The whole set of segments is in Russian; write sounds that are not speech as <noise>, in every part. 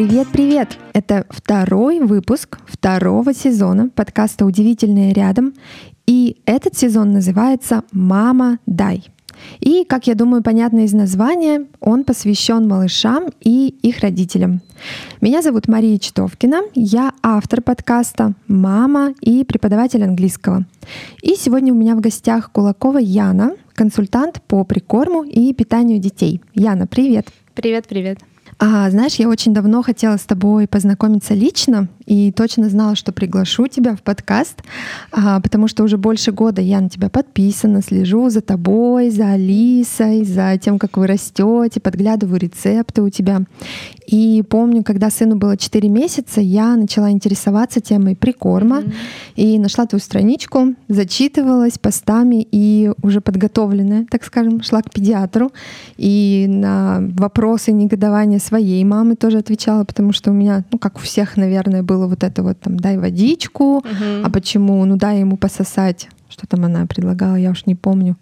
Привет-привет! Это второй выпуск второго сезона подкаста «Удивительное рядом». И этот сезон называется «Мама, дай». И, как я думаю, понятно из названия, он посвящен малышам и их родителям. Меня зовут Мария Читовкина, я автор подкаста, мама и преподаватель английского. И сегодня у меня в гостях Кулакова Яна, консультант по прикорму и питанию детей. Яна, привет! Привет, привет. А, знаешь, я очень давно хотела с тобой познакомиться лично и точно знала, что приглашу тебя в подкаст, а, потому что уже больше года я на тебя подписана, слежу за тобой, за Алисой, за тем, как вы растете, подглядываю рецепты у тебя. И помню, когда сыну было 4 месяца, я начала интересоваться темой прикорма mm-hmm. и нашла твою страничку, зачитывалась постами и уже подготовленная, так скажем, шла к педиатру. И на вопросы негодования своей мамы тоже отвечала, потому что у меня, ну, как у всех, наверное, было вот это вот там, дай водичку, mm-hmm. а почему, ну, дай ему пососать. Что там она предлагала, я уж не помню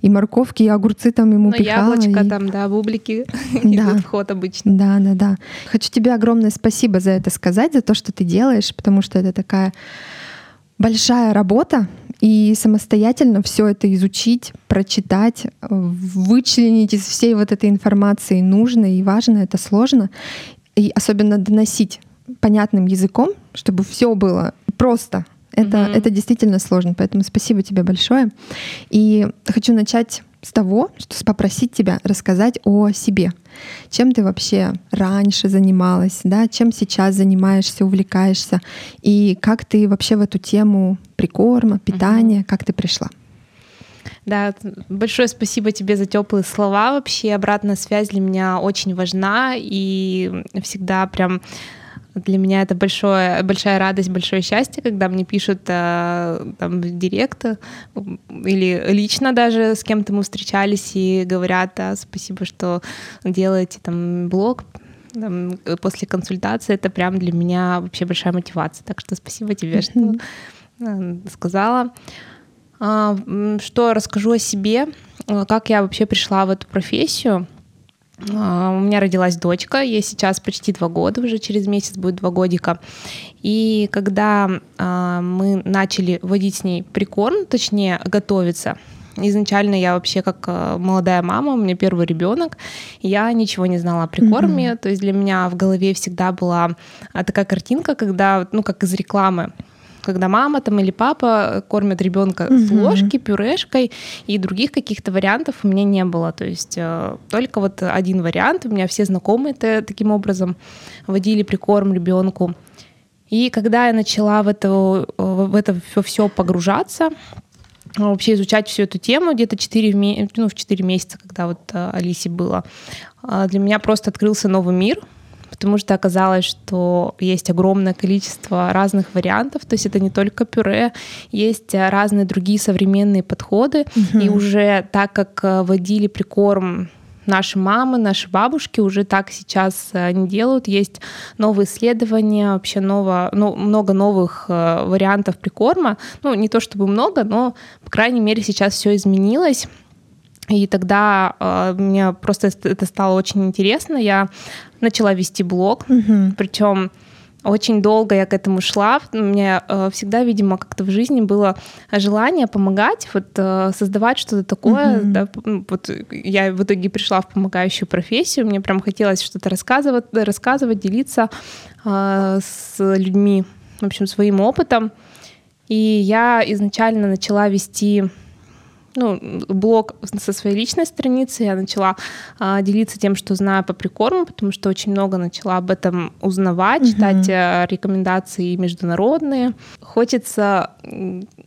и морковки, и огурцы там ему Но ну, пихала. яблочко и... там, да, бублики <laughs> да. идут в ход обычно. Да, да, да. Хочу тебе огромное спасибо за это сказать, за то, что ты делаешь, потому что это такая большая работа, и самостоятельно все это изучить, прочитать, вычленить из всей вот этой информации нужно и важно, это сложно, и особенно доносить понятным языком, чтобы все было просто, это, mm-hmm. это действительно сложно, поэтому спасибо тебе большое. И хочу начать с того, что попросить тебя рассказать о себе. Чем ты вообще раньше занималась, да, чем сейчас занимаешься, увлекаешься, и как ты вообще в эту тему прикорма, питания, mm-hmm. как ты пришла? Да, большое спасибо тебе за теплые слова. Вообще обратная связь для меня очень важна и всегда прям для меня это большое, большая радость, большое счастье, когда мне пишут э, там в директ э, или лично даже с кем-то мы встречались и говорят, а, спасибо, что делаете там блог, там, после консультации это прям для меня вообще большая мотивация. Так что спасибо тебе, что э, сказала. А, что расскажу о себе, как я вообще пришла в эту профессию. А, у меня родилась дочка, ей сейчас почти два года, уже через месяц будет два годика. И когда а, мы начали водить с ней прикорм, точнее готовиться, изначально я вообще как а, молодая мама, у меня первый ребенок, я ничего не знала о прикорме, mm-hmm. то есть для меня в голове всегда была такая картинка, когда, ну как из рекламы, когда мама там или папа кормят ребенка угу. с ложки, пюрешкой, и других каких-то вариантов у меня не было. То есть э, только вот один вариант. У меня все знакомые -то таким образом водили прикорм ребенку. И когда я начала в это, в это все погружаться, вообще изучать всю эту тему где-то 4, ну, в 4 месяца, когда вот э, Алисе было, э, для меня просто открылся новый мир — потому что оказалось, что есть огромное количество разных вариантов, то есть это не только пюре, есть э, разные другие современные подходы, угу. и уже так как э, водили прикорм наши мамы, наши бабушки уже так сейчас э, не делают. Есть новые исследования, вообще ново, ну, много новых вариантов прикорма. Ну, не то чтобы много, но, по крайней мере, сейчас все изменилось. И тогда э, мне просто это стало очень интересно. Я начала вести блог, угу. причем очень долго я к этому шла. У меня э, всегда, видимо, как-то в жизни было желание помогать, вот э, создавать что-то такое. Mm-hmm. Да, вот я в итоге пришла в помогающую профессию. Мне прям хотелось что-то рассказывать, рассказывать, делиться э, с людьми, в общем, своим опытом. И я изначально начала вести ну, блог со своей личной страницы, я начала а, делиться тем, что знаю по прикорму, потому что очень много начала об этом узнавать, угу. читать а, рекомендации международные. Хочется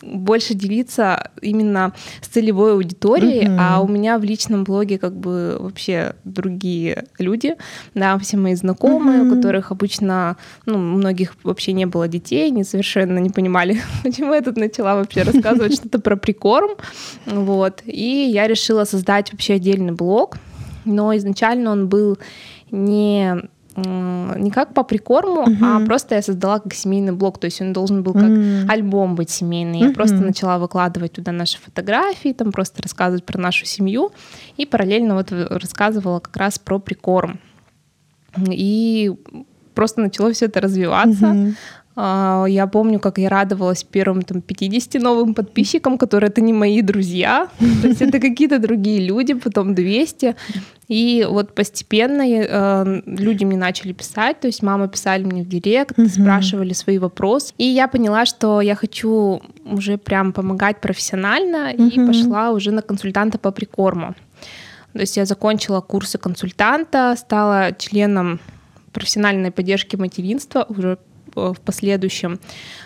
больше делиться именно с целевой аудиторией, угу. а у меня в личном блоге как бы вообще другие люди, да, все мои знакомые, угу. у которых обычно, ну, у многих вообще не было детей, они совершенно не понимали, <laughs> почему я тут начала вообще рассказывать <laughs> что-то про прикорм. Вот. И я решила создать вообще отдельный блог, но изначально он был не не как по прикорму, uh-huh. а просто я создала как семейный блог, то есть он должен был как uh-huh. альбом быть семейный. Я uh-huh. просто начала выкладывать туда наши фотографии, там просто рассказывать про нашу семью, и параллельно вот рассказывала как раз про прикорм. И просто начало все это развиваться. Mm-hmm. Я помню, как я радовалась первым там, 50 новым подписчикам, которые это не мои друзья, то есть это какие-то другие люди, потом 200. И вот постепенно э, люди мне начали писать, то есть мама писали мне в директ, mm-hmm. спрашивали свои вопросы. И я поняла, что я хочу уже прям помогать профессионально, mm-hmm. и пошла уже на консультанта по прикорму. То есть я закончила курсы консультанта, стала членом профессиональной поддержки материнства уже в последующем.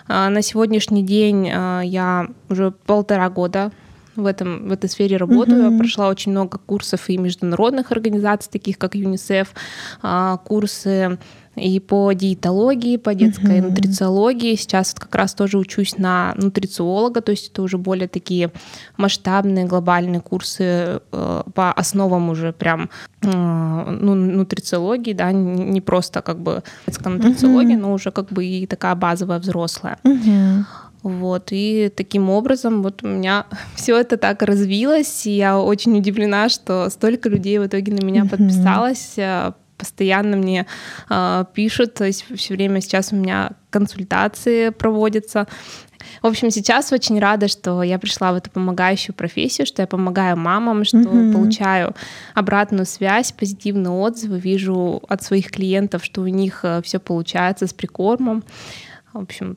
А, на сегодняшний день а, я уже полтора года в, этом, в этой сфере работаю. Mm-hmm. Прошла очень много курсов и международных организаций, таких как ЮНИСЕФ, а, курсы и по диетологии, по детской mm-hmm. нутрициологии. Сейчас вот как раз тоже учусь на нутрициолога, то есть это уже более такие масштабные глобальные курсы э, по основам уже прям э, ну, нутрициологии, да, не просто как бы детская нутрициология, mm-hmm. но уже как бы и такая базовая взрослая. Mm-hmm. Вот, и таким образом вот у меня <laughs> все это так развилось, и я очень удивлена, что столько людей в итоге на меня mm-hmm. подписалось, э, постоянно мне э, пишут, то есть все время сейчас у меня консультации проводятся. В общем, сейчас очень рада, что я пришла в эту помогающую профессию, что я помогаю мамам, что mm-hmm. получаю обратную связь, позитивные отзывы, вижу от своих клиентов, что у них э, все получается с прикормом. В общем,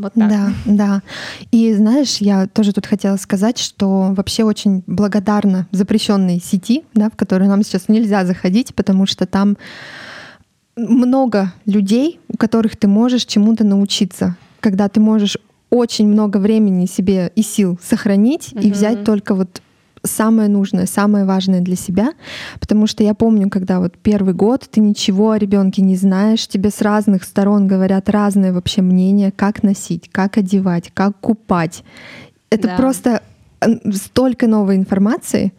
вот так. Да, да. И знаешь, я тоже тут хотела сказать, что вообще очень благодарна запрещенной сети, да, в которую нам сейчас нельзя заходить, потому что там много людей, у которых ты можешь чему-то научиться, когда ты можешь очень много времени себе и сил сохранить угу. и взять только вот самое нужное, самое важное для себя, потому что я помню, когда вот первый год ты ничего о ребенке не знаешь, тебе с разных сторон говорят разные вообще мнения, как носить, как одевать, как купать. Это да. просто столько новой информации.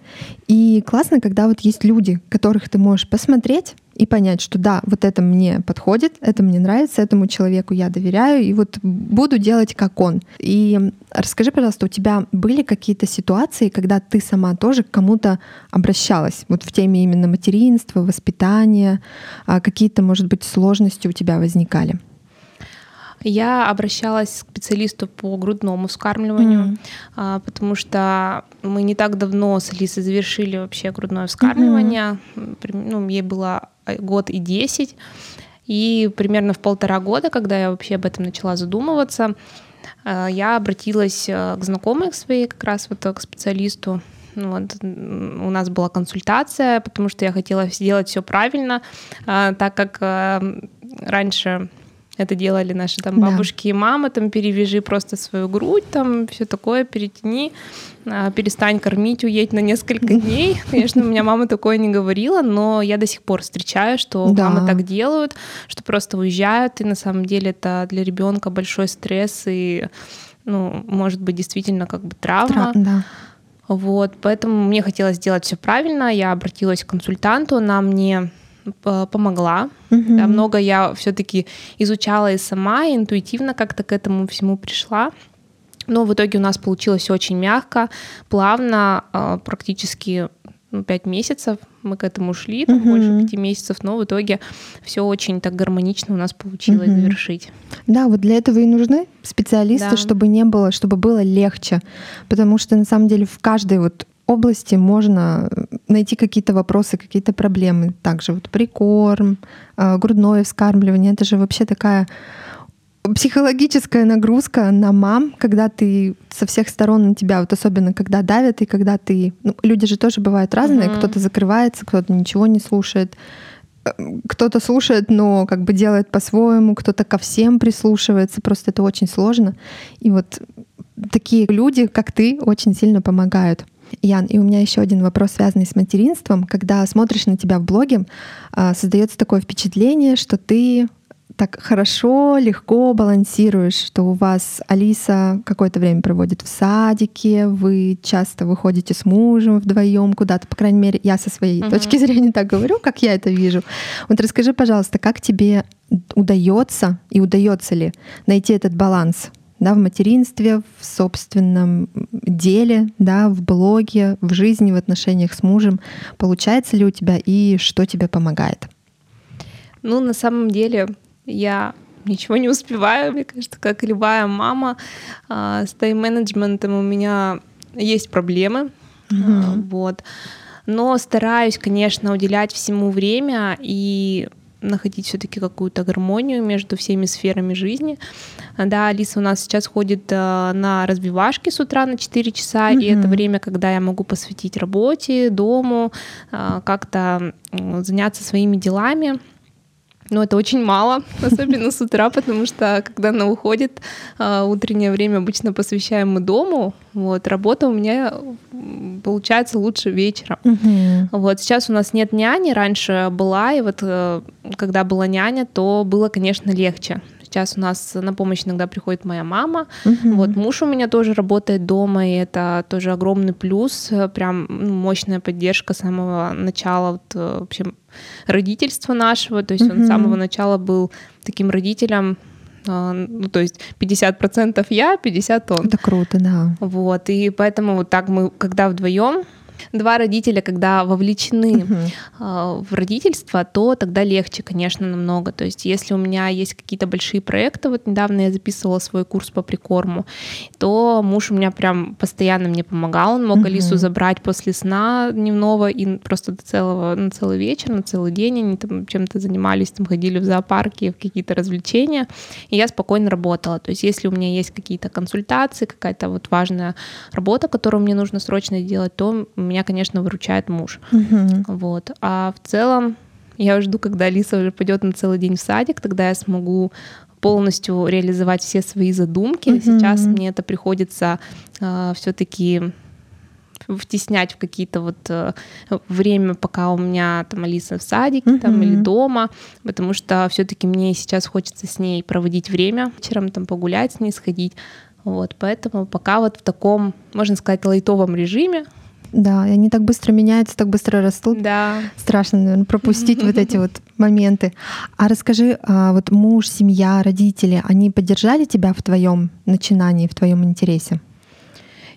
И классно, когда вот есть люди, которых ты можешь посмотреть и понять, что да, вот это мне подходит, это мне нравится, этому человеку я доверяю, и вот буду делать как он. И расскажи, пожалуйста, у тебя были какие-то ситуации, когда ты сама тоже к кому-то обращалась, вот в теме именно материнства, воспитания, а какие-то, может быть, сложности у тебя возникали? Я обращалась к специалисту по грудному вскармливанию, mm-hmm. потому что мы не так давно с Алисой завершили вообще грудное вскармливание. Mm-hmm. Ну, ей было год и десять. И примерно в полтора года, когда я вообще об этом начала задумываться, а, я обратилась а, к знакомой своей, как раз вот к специалисту. Вот, у нас была консультация, потому что я хотела сделать все правильно, так как раньше это делали наши там бабушки да. и мамы, там перевяжи просто свою грудь, там все такое, перетяни, а, перестань кормить, уедь на несколько дней. Конечно, у меня мама такое не говорила, но я до сих пор встречаю, что да. мамы так делают, что просто уезжают, и на самом деле это для ребенка большой стресс и, ну, может быть, действительно как бы травма. Тра- да. Вот, поэтому мне хотелось сделать все правильно. Я обратилась к консультанту, она мне помогла. Mm-hmm. Да, много я все-таки изучала и сама, и интуитивно как-то к этому всему пришла. Но в итоге у нас получилось очень мягко, плавно, а, практически ну, 5 месяцев мы к этому шли, там, угу. больше пяти месяцев, но в итоге все очень так гармонично у нас получилось угу. завершить. Да, вот для этого и нужны специалисты, да. чтобы не было, чтобы было легче, потому что на самом деле в каждой вот области можно найти какие-то вопросы, какие-то проблемы. Также вот прикорм, а, грудное вскармливание. Это же вообще такая психологическая нагрузка на мам, когда ты со всех сторон на тебя, вот особенно когда давят и когда ты... Ну, люди же тоже бывают разные, mm-hmm. кто-то закрывается, кто-то ничего не слушает, э, кто-то слушает, но как бы делает по-своему, кто-то ко всем прислушивается, просто это очень сложно. И вот такие люди, как ты, очень сильно помогают. Ян, и у меня еще один вопрос, связанный с материнством. Когда смотришь на тебя в блоге, а, создается такое впечатление, что ты так хорошо, легко балансируешь, что у вас Алиса какое-то время проводит в садике, вы часто выходите с мужем вдвоем куда-то, по крайней мере, я со своей uh-huh. точки зрения так говорю, как я это вижу. Вот расскажи, пожалуйста, как тебе удается и удается ли найти этот баланс да, в материнстве, в собственном деле, да, в блоге, в жизни, в отношениях с мужем. Получается ли у тебя и что тебе помогает? Ну, на самом деле, я ничего не успеваю, мне кажется, как любая мама. А, с тайм-менеджментом у меня есть проблемы. Mm-hmm. Вот. Но стараюсь, конечно, уделять всему время и находить все-таки какую-то гармонию между всеми сферами жизни. Да, Алиса у нас сейчас ходит э, на разбивашки с утра на 4 часа, mm-hmm. и это время, когда я могу посвятить работе, дому, э, как-то заняться своими делами. Но это очень мало, <laughs> особенно с утра, потому что когда она уходит, э, утреннее время обычно посвящаем мы дому. Вот, работа у меня получается лучше вечером. Угу. Вот сейчас у нас нет няни, раньше была, и вот э, когда была няня, то было, конечно, легче. Сейчас у нас на помощь иногда приходит моя мама. Угу. Вот муж у меня тоже работает дома, и это тоже огромный плюс, прям ну, мощная поддержка с самого начала вот, э, вообще родительства нашего. То есть угу. он с самого начала был таким родителем, а, ну, то есть 50% я, 50 он. Это круто, да. Вот, и поэтому вот так мы, когда вдвоем два родителя, когда вовлечены uh-huh. в родительство, то тогда легче, конечно, намного. То есть если у меня есть какие-то большие проекты, вот недавно я записывала свой курс по прикорму, то муж у меня прям постоянно мне помогал, он мог uh-huh. Алису забрать после сна дневного и просто до целого, на целый вечер, на целый день они там чем-то занимались, там ходили в зоопарки, в какие-то развлечения, и я спокойно работала. То есть если у меня есть какие-то консультации, какая-то вот важная работа, которую мне нужно срочно делать, то меня, конечно, выручает муж. Угу. Вот. А в целом я жду, когда Алиса уже пойдет на целый день в садик, тогда я смогу полностью реализовать все свои задумки. Угу. Сейчас мне это приходится э, все-таки втеснять в какие-то вот э, время, пока у меня там Алиса в садике uh-huh. там или дома, потому что все-таки мне сейчас хочется с ней проводить время, вечером там погулять с ней, сходить. Вот, поэтому пока вот в таком, можно сказать, лайтовом режиме, да, и они так быстро меняются, так быстро растут. Да. Страшно, наверное, пропустить вот эти вот моменты. А расскажи, а вот муж, семья, родители, они поддержали тебя в твоем начинании, в твоем интересе?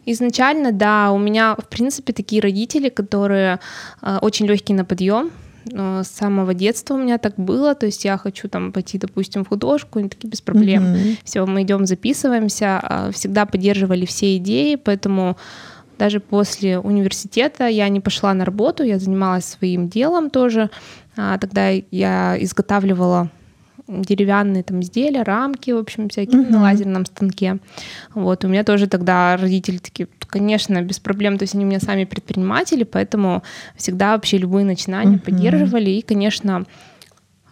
Изначально, да, у меня, в принципе, такие родители, которые э, очень легкие на подъем. С самого детства у меня так было, то есть я хочу там пойти, допустим, в художку, они такие без проблем. Mm-hmm. Все, мы идем, записываемся, э, всегда поддерживали все идеи, поэтому даже после университета я не пошла на работу, я занималась своим делом тоже. А, тогда я изготавливала деревянные там изделия, рамки, в общем, всякие uh-huh. на лазерном станке. Вот, у меня тоже тогда родители такие, конечно, без проблем, то есть они у меня сами предприниматели, поэтому всегда вообще любые начинания uh-huh. поддерживали, и, конечно,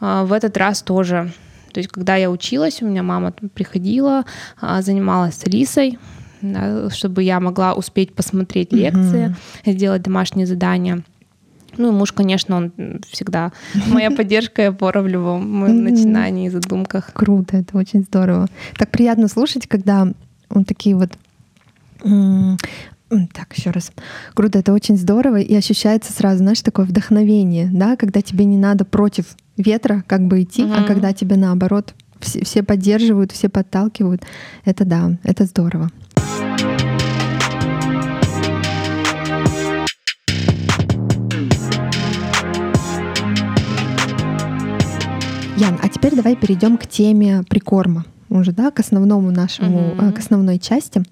а, в этот раз тоже. То есть, когда я училась, у меня мама приходила, а, занималась Алисой, да, чтобы я могла успеть посмотреть лекции, mm-hmm. сделать домашние задания. Ну, и муж, конечно, он всегда <laughs> моя поддержка и опора в любом моем начинании и задумках. Круто, это очень здорово. Так приятно слушать, когда он такие вот так, еще раз. Круто, это очень здорово. И ощущается сразу, знаешь, такое вдохновение, да, когда тебе не надо против ветра как бы идти, угу. а когда тебе наоборот все, все поддерживают, все подталкивают. Это да, это здорово. Ян, а теперь давай перейдем к теме прикорма уже, да, к основному нашему, mm-hmm. к основной части.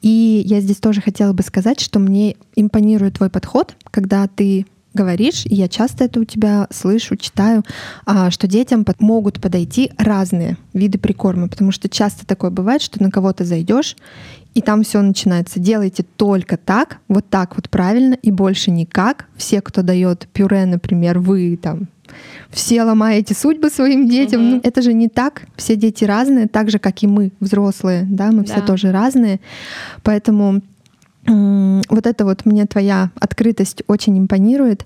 И я здесь тоже хотела бы сказать, что мне импонирует твой подход, когда ты говоришь, и я часто это у тебя слышу, читаю, а, что детям могут подойти разные виды прикорма, потому что часто такое бывает, что на кого-то зайдешь, и там все начинается. Делайте только так, вот так вот правильно, и больше никак. Все, кто дает пюре, например, вы там все ломаете судьбы своим детям. Угу. Ну, это же не так. Все дети разные, так же, как и мы, взрослые, да, мы да. все тоже разные. Поэтому вот это вот мне твоя открытость очень импонирует.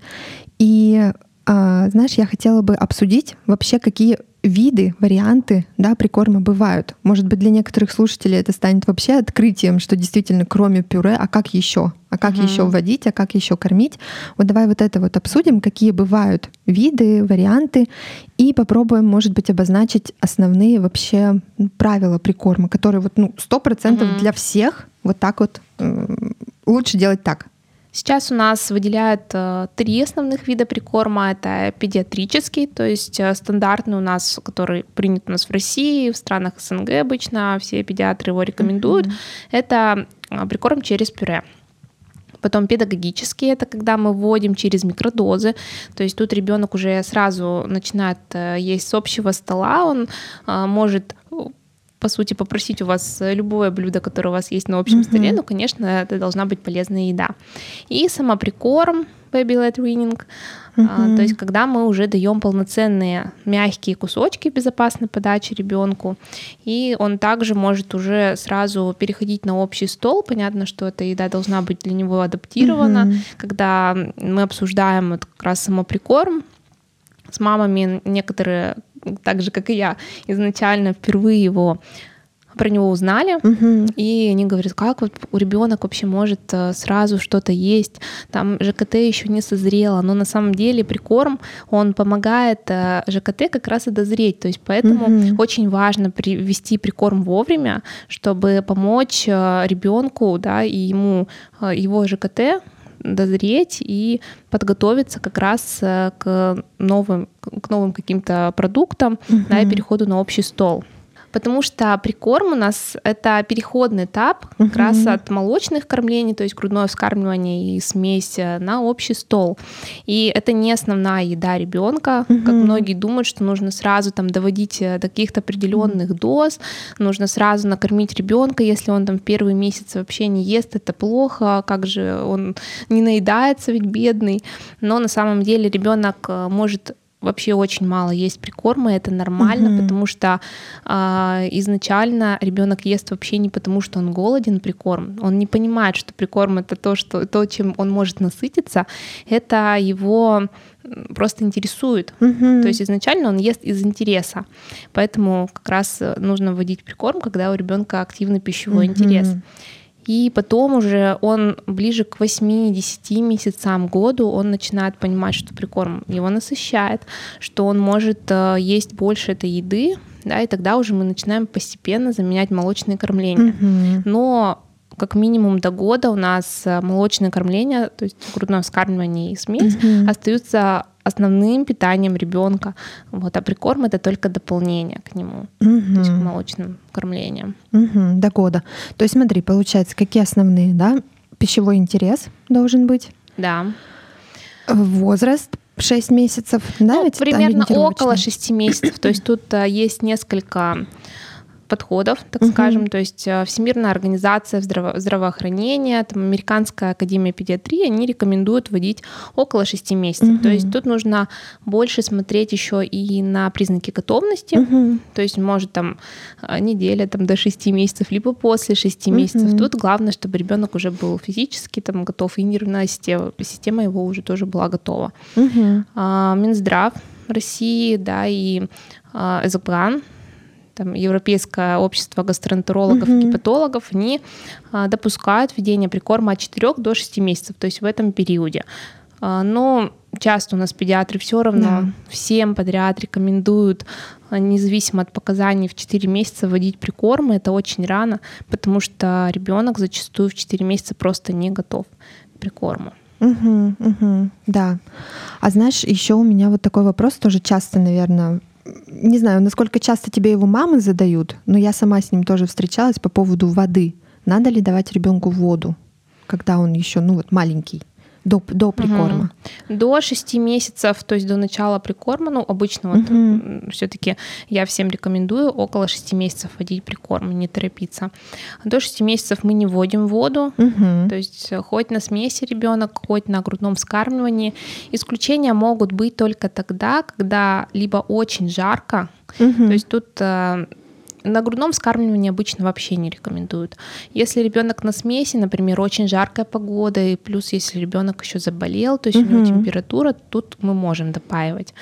И а, знаешь, я хотела бы обсудить вообще, какие виды, варианты да, прикорма бывают. Может быть, для некоторых слушателей это станет вообще открытием, что действительно кроме пюре, а как еще? А как uh-huh. еще вводить, а как еще кормить? Вот давай вот это вот обсудим, какие бывают виды, варианты, и попробуем, может быть, обозначить основные вообще правила прикорма, которые вот ну сто процентов uh-huh. для всех вот так вот э, лучше делать так. Сейчас у нас выделяют э, три основных вида прикорма. Это педиатрический, то есть э, стандартный у нас, который принят у нас в России, в странах СНГ обычно, все педиатры его рекомендуют. Mm-hmm. Это э, прикорм через пюре. Потом педагогический, это когда мы вводим через микродозы, то есть тут ребенок уже сразу начинает есть с общего стола, он может по сути, попросить у вас любое блюдо, которое у вас есть на общем mm-hmm. столе, ну, конечно, это должна быть полезная еда. И самоприкорм, baby-led weaning, mm-hmm. а, то есть когда мы уже даем полноценные мягкие кусочки безопасной подачи ребенку, и он также может уже сразу переходить на общий стол. Понятно, что эта еда должна быть для него адаптирована. Mm-hmm. Когда мы обсуждаем вот как раз самоприкорм, с мамами некоторые так же, как и я, изначально впервые его про него узнали, угу. и они говорят, как вот у ребенок вообще может э, сразу что-то есть, там ЖКТ еще не созрело, но на самом деле прикорм, он помогает э, ЖКТ как раз и дозреть, то есть поэтому угу. очень важно привести прикорм вовремя, чтобы помочь э, ребенку, да, и ему его ЖКТ дозреть и подготовиться как раз э, к новым, к новым каким-то продуктам угу. да, и переходу на общий стол потому что прикорм у нас это переходный этап как раз от молочных кормлений, то есть грудное вскармливание и смесь э, на общий стол. И это не основная еда ребенка, uh-huh. как многие думают, что нужно сразу там доводить э, до каких-то определенных доз, нужно сразу накормить ребенка, если он там первый месяц вообще не ест, это плохо, как же он не наедается, ведь бедный. Но на самом деле ребенок э, может вообще очень мало есть прикорма, это нормально, угу. потому что э, изначально ребенок ест вообще не потому, что он голоден прикорм, он не понимает, что прикорм это то, что то, чем он может насытиться, это его просто интересует. Угу. То есть изначально он ест из интереса, поэтому как раз нужно вводить прикорм, когда у ребенка активный пищевой угу. интерес. И потом уже он ближе к 8-10 месяцам, году, он начинает понимать, что прикорм его насыщает, что он может э, есть больше этой еды, да, и тогда уже мы начинаем постепенно заменять молочные кормления. Mm-hmm. Но как минимум до года у нас э, молочное кормление, то есть грудное вскармливание и смесь, mm-hmm. остаются основным питанием ребенка. Вот, а прикорм это только дополнение к нему, угу. то есть к молочным кормлениям. Угу, до года. То есть смотри, получается, какие основные, да? Пищевой интерес должен быть. Да. Возраст 6 месяцев, да? Ну, примерно около 6 месяцев. То есть тут а, есть несколько подходов, так угу. скажем, то есть э, Всемирная организация здраво- здравоохранения, там, Американская академия педиатрии, они рекомендуют вводить около 6 месяцев. Угу. То есть тут нужно больше смотреть еще и на признаки готовности, угу. то есть может там э, неделя там, до 6 месяцев, либо после 6 угу. месяцев. Тут главное, чтобы ребенок уже был физически там готов, и нервная система, система его уже тоже была готова. Угу. А, Минздрав России, да, и а, ЭЗПГАН, там, Европейское общество гастроэнтерологов mm-hmm. и гепатологов, они а, допускают введение прикорма от 4 до 6 месяцев, то есть в этом периоде. А, но часто у нас педиатры все равно да. всем подряд рекомендуют, а, независимо от показаний, в 4 месяца вводить прикормы. Это очень рано, потому что ребенок зачастую в 4 месяца просто не готов к прикорму. Угу, угу, да. А знаешь, еще у меня вот такой вопрос тоже часто, наверное, не знаю, насколько часто тебе его мамы задают, но я сама с ним тоже встречалась по поводу воды. Надо ли давать ребенку воду, когда он еще, ну вот маленький? До, до прикорма? Угу. До 6 месяцев, то есть до начала прикорма, ну, обычно вот угу. все-таки я всем рекомендую около 6 месяцев вводить прикорм, не торопиться. До 6 месяцев мы не вводим воду, угу. то есть хоть на смеси ребенок, хоть на грудном вскармливании. Исключения могут быть только тогда, когда либо очень жарко, угу. то есть тут э, на грудном вскармливании обычно вообще не рекомендуют. Если ребенок на смеси, например, очень жаркая погода, и плюс если ребенок еще заболел, то есть угу. у него температура, тут мы можем допаивать.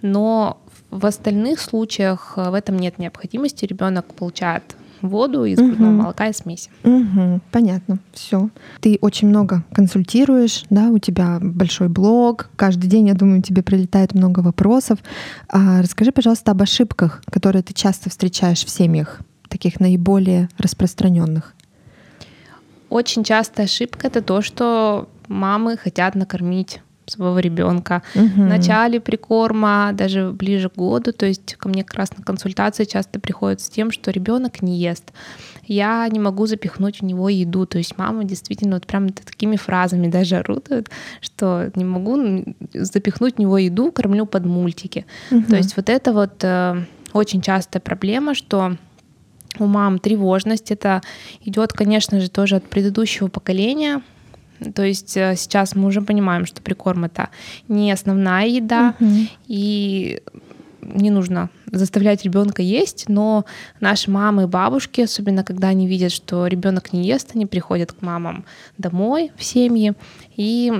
Но в остальных случаях э, в этом нет необходимости. Ребенок получает воду из грудного угу. молока и смеси. Угу, понятно, все. Ты очень много консультируешь, да, у тебя большой блог, каждый день, я думаю, тебе прилетает много вопросов. А расскажи, пожалуйста, об ошибках, которые ты часто встречаешь в семьях, таких наиболее распространенных. Очень частая ошибка это то, что мамы хотят накормить своего ребенка. Угу. В начале прикорма, даже ближе к году, то есть ко мне как раз на консультации часто приходят с тем, что ребенок не ест. Я не могу запихнуть в него еду. То есть мама действительно вот прям такими фразами даже орудует, что не могу запихнуть в него еду, кормлю под мультики. Угу. То есть вот это вот э, очень частая проблема, что у мам тревожность. Это идет, конечно же, тоже от предыдущего поколения. То есть э, сейчас мы уже понимаем, что прикорм это не основная еда, угу. и не нужно заставлять ребенка есть, но наши мамы и бабушки, особенно когда они видят, что ребенок не ест, они приходят к мамам домой в семьи и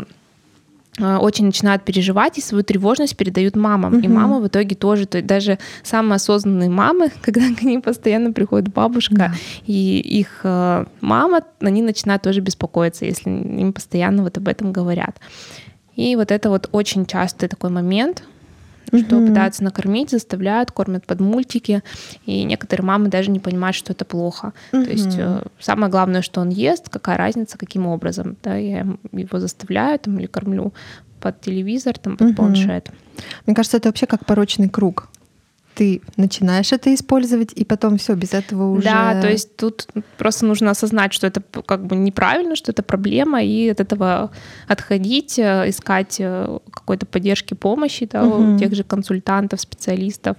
очень начинают переживать и свою тревожность передают мамам. Угу. И мама в итоге тоже, то есть даже самые осознанные мамы, <laughs> когда к ним постоянно приходит бабушка да. и их э, мама, они начинают тоже беспокоиться, если им постоянно вот об этом говорят. И вот это вот очень частый такой момент, что угу. пытаются накормить, заставляют, кормят под мультики, и некоторые мамы даже не понимают, что это плохо. Угу. То есть э, самое главное, что он ест, какая разница, каким образом, да, я его заставляю там или кормлю под телевизор, там, под угу. планшет. Мне кажется, это вообще как порочный круг ты начинаешь это использовать, и потом все без этого уже. Да, то есть тут просто нужно осознать, что это как бы неправильно, что это проблема, и от этого отходить, э, искать э, какой-то поддержки, помощи да, угу. у тех же консультантов, специалистов.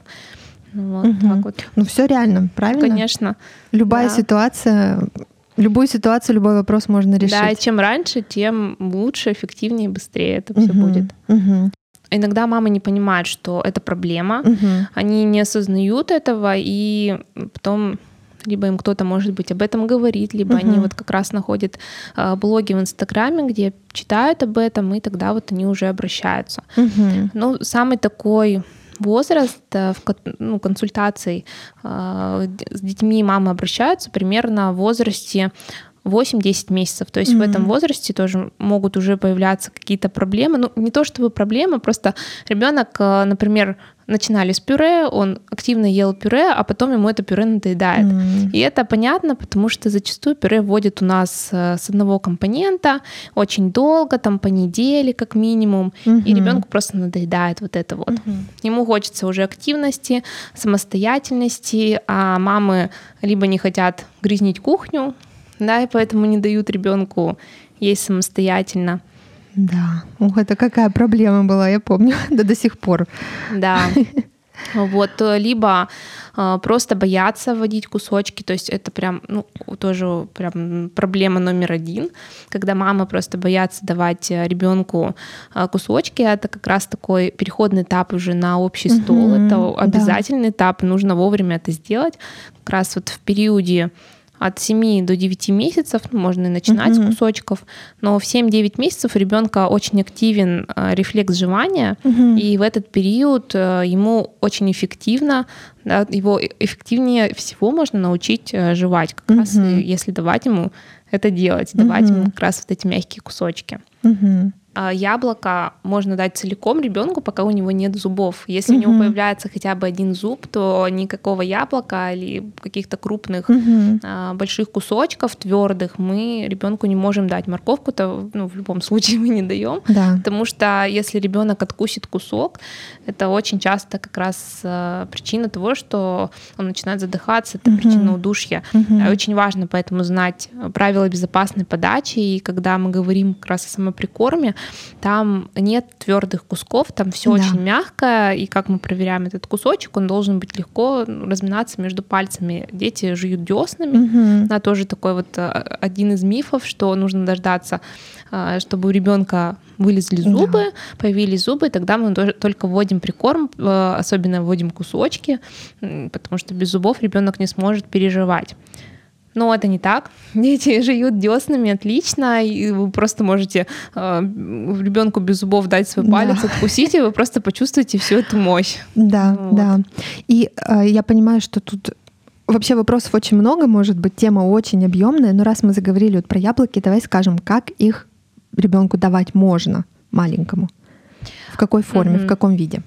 Вот угу. так вот. Ну все реально, правильно? Конечно. Любая да. ситуация Любую ситуацию, любой вопрос можно решить. Да, и чем раньше, тем лучше, эффективнее, быстрее это все будет. Угу. Иногда мамы не понимают, что это проблема, угу. они не осознают этого, и потом либо им кто-то, может быть, об этом говорит, либо угу. они вот как раз находят э, блоги в Инстаграме, где читают об этом, и тогда вот они уже обращаются. Угу. Ну, самый такой возраст э, в ну, консультаций э, с детьми мамы обращаются примерно в возрасте 8-10 месяцев. То есть mm-hmm. в этом возрасте тоже могут уже появляться какие-то проблемы. Ну, не то чтобы проблемы, просто ребенок, э, например, начинали с пюре, он активно ел пюре, а потом ему это пюре надоедает. Mm. И это понятно, потому что зачастую пюре вводят у нас э, с одного компонента очень долго, там по неделе как минимум, mm-hmm. и ребенку просто надоедает вот это вот. Mm-hmm. Ему хочется уже активности, самостоятельности, а мамы либо не хотят грязнить кухню, да, и поэтому не дают ребенку есть самостоятельно. Да, ух, это какая проблема была, я помню, <laughs> да до сих пор. Да. <laughs> Вот, либо э, просто боятся вводить кусочки, то есть это прям, ну, тоже прям проблема номер один, когда мамы просто боятся давать ребенку э, кусочки, это как раз такой переходный этап уже на общий стол, mm-hmm, это обязательный да. этап, нужно вовремя это сделать, как раз вот в периоде от 7 до 9 месяцев, ну, можно и начинать mm-hmm. с кусочков, но в 7-9 месяцев ребенка очень активен э, рефлекс жевания, mm-hmm. и в этот период э, ему очень эффективно, да, его э, эффективнее всего можно научить жевать, как mm-hmm. раз если давать ему это делать, давать mm-hmm. ему как раз вот эти мягкие кусочки. Mm-hmm. А, яблоко можно дать целиком ребенку, пока у него нет зубов. Если угу. у него появляется хотя бы один зуб, то никакого яблока или каких-то крупных угу. больших кусочков твердых мы ребенку не можем дать. Морковку-то ну, в любом <laughs> случае мы не даем, да. потому что если ребенок откусит кусок, это очень часто как раз а, причина того, что он начинает задыхаться, это угу. причина удушья. Угу. Очень важно поэтому знать правила безопасной подачи, и когда мы говорим как раз о самоприкорме, там нет твердых кусков, там все да. очень мягкое, и как мы проверяем этот кусочек, он должен быть легко разминаться между пальцами. Дети жуют деснами, угу. да, тоже такой вот э, один из мифов, что нужно дождаться, э, чтобы у ребенка вылезли зубы, да. появились зубы, и тогда мы только вводим прикорм, э, особенно вводим кусочки, потому что без зубов ребенок не сможет переживать. Но это не так. <laughs> Дети живут деснами отлично, и вы просто можете э, ребенку без зубов дать свой палец, да. откусить, и вы просто почувствуете всю эту мощь. Да, вот. да. И э, я понимаю, что тут Вообще вопросов очень много, может быть, тема очень объемная, но раз мы заговорили вот про яблоки, давай скажем, как их ребенку давать можно маленькому, в какой форме, mm-hmm. в каком виде.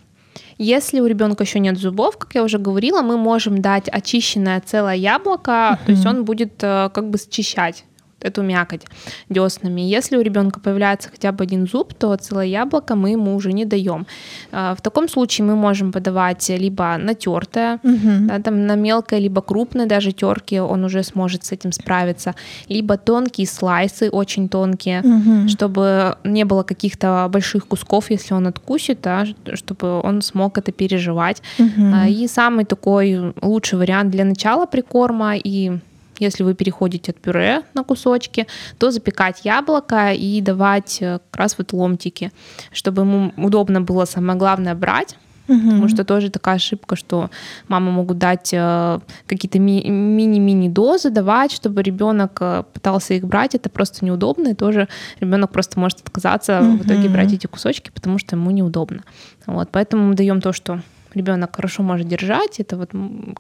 Если у ребенка еще нет зубов, как я уже говорила, мы можем дать очищенное целое яблоко, то есть он будет э, как бы счищать эту мякоть деснами. Если у ребенка появляется хотя бы один зуб, то целое яблоко мы ему уже не даем. А, в таком случае мы можем подавать либо натертое, угу. да, там на мелкой, либо крупной даже терке он уже сможет с этим справиться, либо тонкие слайсы, очень тонкие, угу. чтобы не было каких-то больших кусков, если он откусит, да, чтобы он смог это переживать. Угу. И самый такой лучший вариант для начала прикорма и если вы переходите от пюре на кусочки, то запекать яблоко и давать э, как раз вот ломтики, чтобы ему удобно было самое главное брать. Угу. Потому что тоже такая ошибка, что мамы могут дать э, какие-то ми- мини-мини дозы, давать, чтобы ребенок э, пытался их брать. Это просто неудобно, и тоже ребенок просто может отказаться угу. в итоге брать эти кусочки, потому что ему неудобно. Вот, поэтому мы даем то, что ребенок хорошо может держать, это вот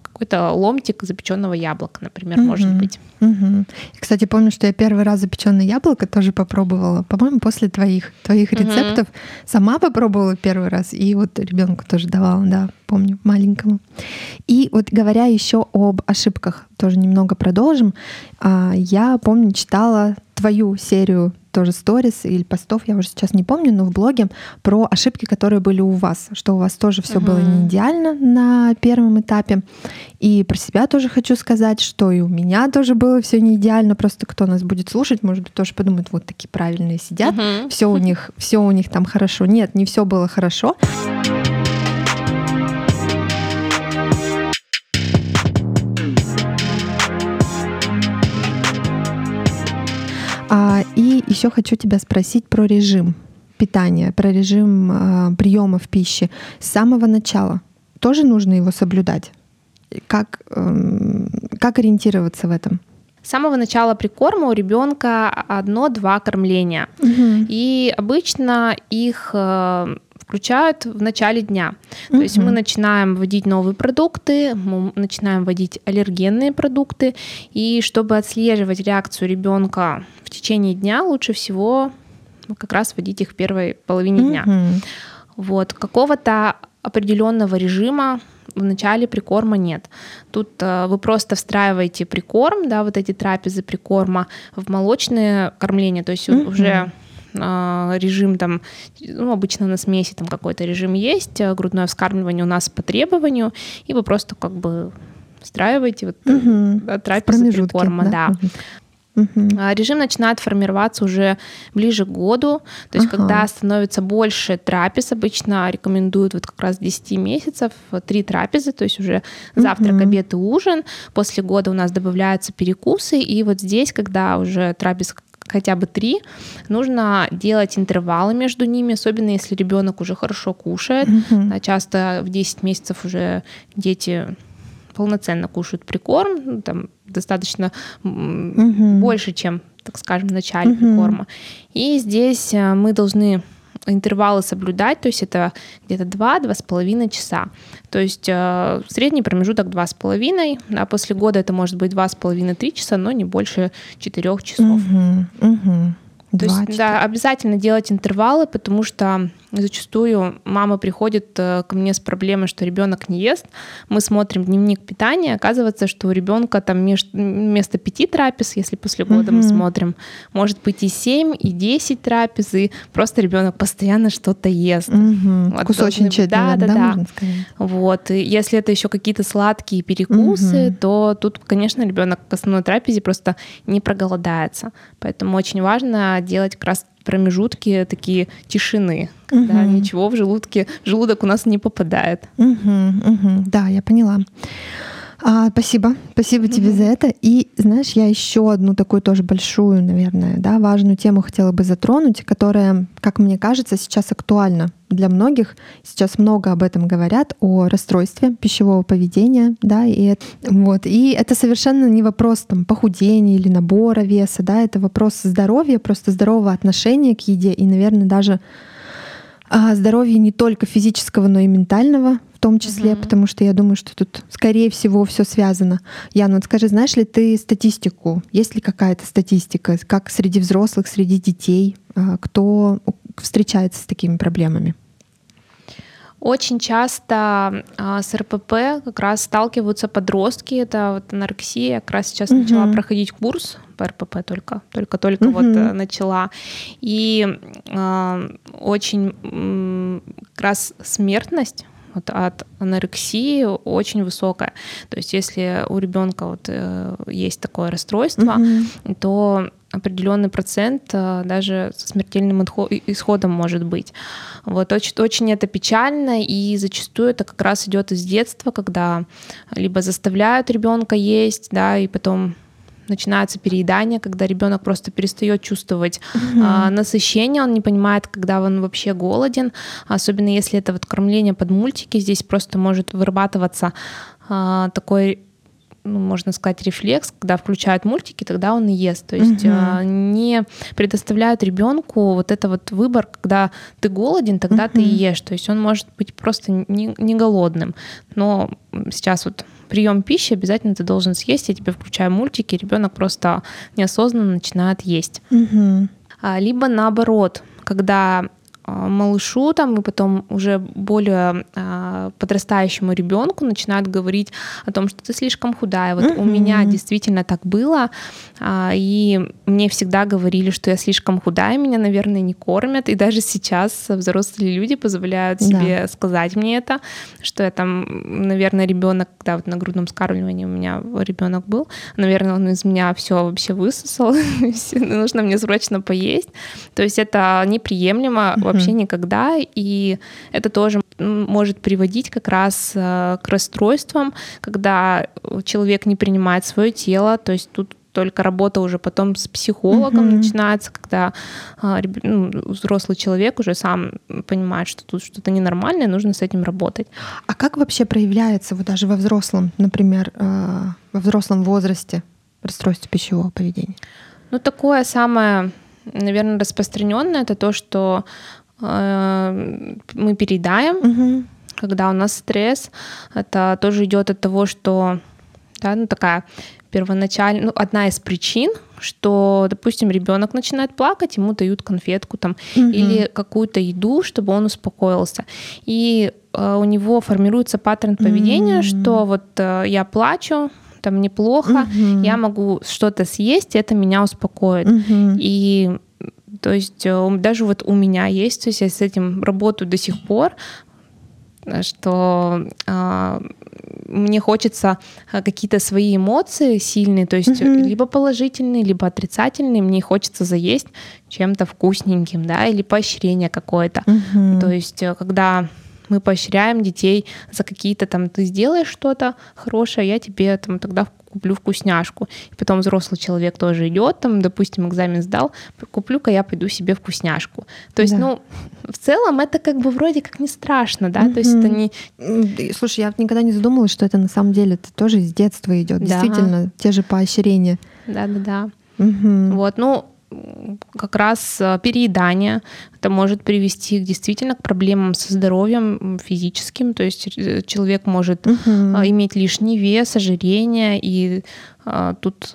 какой-то ломтик запеченного яблока, например, mm-hmm. может быть. Mm-hmm. Кстати, помню, что я первый раз запеченное яблоко тоже попробовала, по-моему, после твоих твоих mm-hmm. рецептов. Сама попробовала первый раз, и вот ребенку тоже давала, да, помню, маленькому. И вот говоря еще об ошибках, тоже немного продолжим. А, я помню, читала твою серию тоже сторис или постов, я уже сейчас не помню, но в блоге про ошибки, которые были у вас, что у вас тоже все uh-huh. было не идеально на первом этапе. И про себя тоже хочу сказать, что и у меня тоже было все не идеально. Просто кто нас будет слушать, может быть, тоже подумает, вот такие правильные сидят, uh-huh. все у них, <laughs> все у них там хорошо. Нет, не все было хорошо. А, и еще хочу тебя спросить про режим питания, про режим а, приемов пищи с самого начала. Тоже нужно его соблюдать? Как, эм, как ориентироваться в этом? С самого начала прикорма у ребенка одно-два кормления. Угу. И обычно их э, включают в начале дня. То есть мы начинаем вводить новые продукты, мы начинаем вводить аллергенные продукты, и чтобы отслеживать реакцию ребенка в течение дня, лучше всего как раз вводить их в первой половине дня. Вот какого-то определенного режима в начале прикорма нет. Тут э, вы просто встраиваете прикорм, да, вот эти трапезы прикорма в молочное кормление, то есть mm-hmm. уже а, режим там, ну, обычно на смеси там какой-то режим есть, а грудное вскармливание у нас по требованию, и вы просто как бы встраиваете вот угу. трапезу прикорма, да. да. Угу. Режим начинает формироваться уже ближе к году, то есть ага. когда становится больше трапез, обычно рекомендуют вот как раз 10 месяцев, три трапезы, то есть уже завтрак, угу. обед и ужин. После года у нас добавляются перекусы, и вот здесь, когда уже трапез хотя бы три, нужно делать интервалы между ними, особенно если ребенок уже хорошо кушает. Mm-hmm. Часто в 10 месяцев уже дети полноценно кушают прикорм, ну, там достаточно mm-hmm. больше, чем, так скажем, в начале mm-hmm. прикорма. И здесь э, мы должны интервалы соблюдать, то есть это где-то 2-2,5 часа. То есть э, средний промежуток 2,5, а после года это может быть 2,5-3 часа, но не больше 4 часов. Угу, угу. То есть, да, обязательно делать интервалы, потому что Зачастую мама приходит э, ко мне с проблемой, что ребенок не ест. Мы смотрим дневник питания, оказывается, что у ребенка там вместо пяти трапез, если после года угу. мы смотрим, может быть и семь, и десять трапез, и просто ребенок постоянно что-то ест. Угу. Вот, Кусочничать, да, да, да. да. Вот. И если это еще какие-то сладкие перекусы, угу. то тут, конечно, ребенок к основной трапезе просто не проголодается. Поэтому очень важно делать как раз промежутки такие тишины, когда угу. ничего в желудке, в желудок у нас не попадает. Угу, угу. Да, я поняла. А, спасибо, спасибо mm-hmm. тебе за это. И знаешь, я еще одну такую тоже большую, наверное, да, важную тему хотела бы затронуть, которая, как мне кажется, сейчас актуальна для многих. Сейчас много об этом говорят о расстройстве пищевого поведения, да, и это, вот. И это совершенно не вопрос там похудения или набора веса, да, это вопрос здоровья, просто здорового отношения к еде и, наверное, даже а, здоровья не только физического, но и ментального в том числе, угу. потому что я думаю, что тут, скорее всего, все связано. Яна, вот скажи, знаешь ли ты статистику? Есть ли какая-то статистика, как среди взрослых, среди детей, а, кто встречается с такими проблемами? Очень часто а, с РПП как раз сталкиваются подростки. Это вот анорексия. Я как раз сейчас угу. начала проходить курс по РПП только, только-только угу. вот э, начала. И э, очень как раз смертность вот от анорексии очень высокая. То есть если у ребенка вот э, есть такое расстройство, угу. то определенный процент э, даже со смертельным исходом может быть. Вот очень, очень это печально, и зачастую это как раз идет из детства, когда либо заставляют ребенка есть, да, и потом начинается переедание, когда ребенок просто перестает чувствовать угу. а, насыщение, он не понимает, когда он вообще голоден, особенно если это вот кормление под мультики, здесь просто может вырабатываться а, такой ну, можно сказать, рефлекс, когда включают мультики, тогда он и ест. То есть угу. не предоставляют ребенку вот это вот выбор, когда ты голоден, тогда угу. ты и ешь. То есть он может быть просто не, не голодным. Но сейчас вот прием пищи обязательно ты должен съесть, я тебе включаю мультики, ребенок просто неосознанно начинает есть. Угу. Либо наоборот, когда малышу там и потом уже более а, подрастающему ребенку начинают говорить о том, что ты слишком худая. Вот mm-hmm. у меня действительно так было, а, и мне всегда говорили, что я слишком худая, меня, наверное, не кормят, и даже сейчас взрослые люди позволяют себе да. сказать мне это, что я там, наверное, ребенок, да, вот на грудном скармливании у меня ребенок был, наверное, он из меня все вообще высосал, <laughs> нужно мне срочно поесть. То есть это неприемлемо mm-hmm <laughs> вообще никогда, и это тоже может приводить как раз э, к расстройствам, когда человек не принимает свое тело, то есть тут только работа уже потом с психологом mm-hmm. начинается, когда а, ну, взрослый человек уже сам понимает, что тут что-то ненормальное, нужно с этим работать. А как вообще проявляется вот даже во взрослом, например, э, во взрослом возрасте расстройство пищевого поведения? Ну, такое самое, наверное, распространенное это то, что Э, мы переедаем, угу. когда у нас стресс. Это тоже идет от того, что да, ну, такая первоначально, ну, одна из причин, что, допустим, ребенок начинает плакать, ему дают конфетку там угу. или какую-то еду, чтобы он успокоился. И э, у него формируется паттерн поведения, угу. что вот э, я плачу, там неплохо, угу. я могу что-то съесть, это меня успокоит. Угу. И то есть э, даже вот у меня есть, то есть я с этим работаю до сих пор, что э, мне хочется э, какие-то свои эмоции сильные, то есть mm-hmm. либо положительные, либо отрицательные, мне хочется заесть чем-то вкусненьким, да, или поощрение какое-то. Mm-hmm. То есть э, когда мы поощряем детей за какие-то там, ты сделаешь что-то хорошее, я тебе там тогда куплю вкусняшку. И потом взрослый человек тоже идет, там, допустим, экзамен сдал, куплю-ка я пойду себе вкусняшку. То есть, да. ну, в целом это как бы вроде как не страшно, да, угу. то есть это не... Слушай, я никогда не задумывалась, что это на самом деле это тоже из детства идет, да. действительно, те же поощрения. Да-да-да. Угу. Вот, ну, как раз э, переедание. Это может привести действительно к проблемам со здоровьем физическим. То есть э, человек может угу. иметь лишний вес, ожирение, и тут